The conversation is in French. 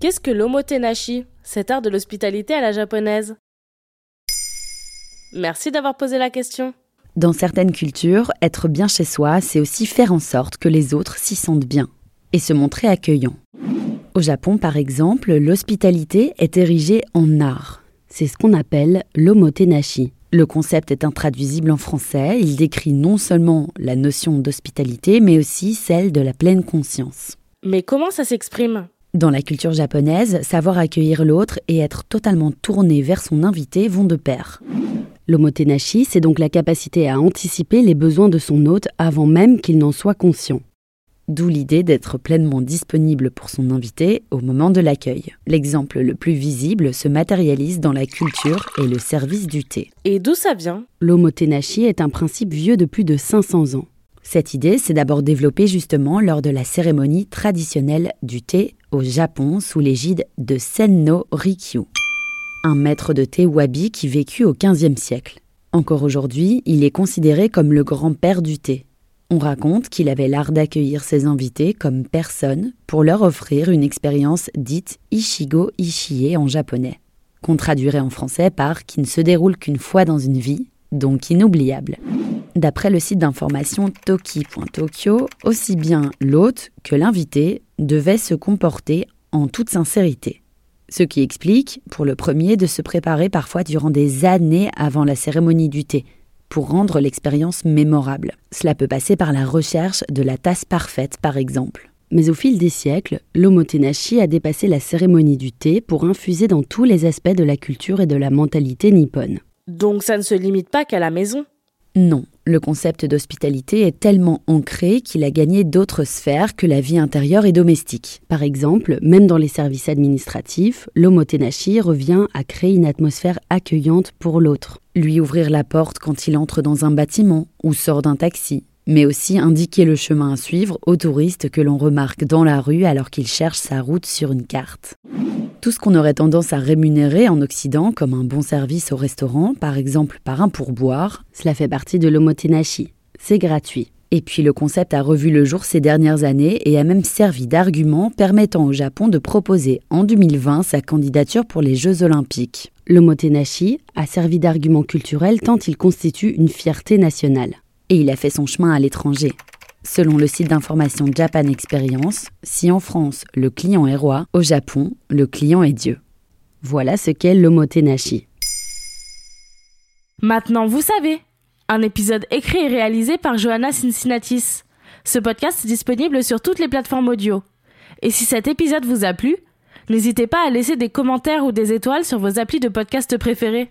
Qu'est-ce que l'omotenashi, cet art de l'hospitalité à la japonaise Merci d'avoir posé la question. Dans certaines cultures, être bien chez soi, c'est aussi faire en sorte que les autres s'y sentent bien et se montrer accueillant. Au Japon, par exemple, l'hospitalité est érigée en art. C'est ce qu'on appelle l'omotenashi. Le concept est intraduisible en français, il décrit non seulement la notion d'hospitalité, mais aussi celle de la pleine conscience. Mais comment ça s'exprime? Dans la culture japonaise, savoir accueillir l'autre et être totalement tourné vers son invité vont de pair. L'omotenashi, c'est donc la capacité à anticiper les besoins de son hôte avant même qu'il n'en soit conscient. D'où l'idée d'être pleinement disponible pour son invité au moment de l'accueil. L'exemple le plus visible se matérialise dans la culture et le service du thé. Et d'où ça vient? L'omotenashi est un principe vieux de plus de 500 ans. Cette idée s'est d'abord développée justement lors de la cérémonie traditionnelle du thé au Japon sous l'égide de Senno Rikyu, un maître de thé wabi qui vécut au XVe siècle. Encore aujourd'hui, il est considéré comme le grand-père du thé. On raconte qu'il avait l'art d'accueillir ses invités comme personne pour leur offrir une expérience dite Ishigo Ishie en japonais, qu'on traduirait en français par qui ne se déroule qu'une fois dans une vie, donc inoubliable. D'après le site d'information toki.tokyo, aussi bien l'hôte que l'invité devaient se comporter en toute sincérité. Ce qui explique, pour le premier, de se préparer parfois durant des années avant la cérémonie du thé, pour rendre l'expérience mémorable. Cela peut passer par la recherche de la tasse parfaite, par exemple. Mais au fil des siècles, l'omotenashi a dépassé la cérémonie du thé pour infuser dans tous les aspects de la culture et de la mentalité nippone. Donc ça ne se limite pas qu'à la maison? Non, le concept d'hospitalité est tellement ancré qu'il a gagné d'autres sphères que la vie intérieure et domestique. Par exemple, même dans les services administratifs, l'omotenashi revient à créer une atmosphère accueillante pour l'autre. Lui ouvrir la porte quand il entre dans un bâtiment ou sort d'un taxi, mais aussi indiquer le chemin à suivre aux touristes que l'on remarque dans la rue alors qu'il cherche sa route sur une carte. Tout ce qu'on aurait tendance à rémunérer en Occident, comme un bon service au restaurant, par exemple par un pourboire, cela fait partie de l'omotenashi. C'est gratuit. Et puis le concept a revu le jour ces dernières années et a même servi d'argument permettant au Japon de proposer en 2020 sa candidature pour les Jeux olympiques. L'omotenashi a servi d'argument culturel tant il constitue une fierté nationale. Et il a fait son chemin à l'étranger. Selon le site d'information Japan Experience, si en France le client est roi, au Japon le client est Dieu. Voilà ce qu'est l'omotenashi. Maintenant vous savez Un épisode écrit et réalisé par Johanna Cincinnatis. Ce podcast est disponible sur toutes les plateformes audio. Et si cet épisode vous a plu, n'hésitez pas à laisser des commentaires ou des étoiles sur vos applis de podcast préférés.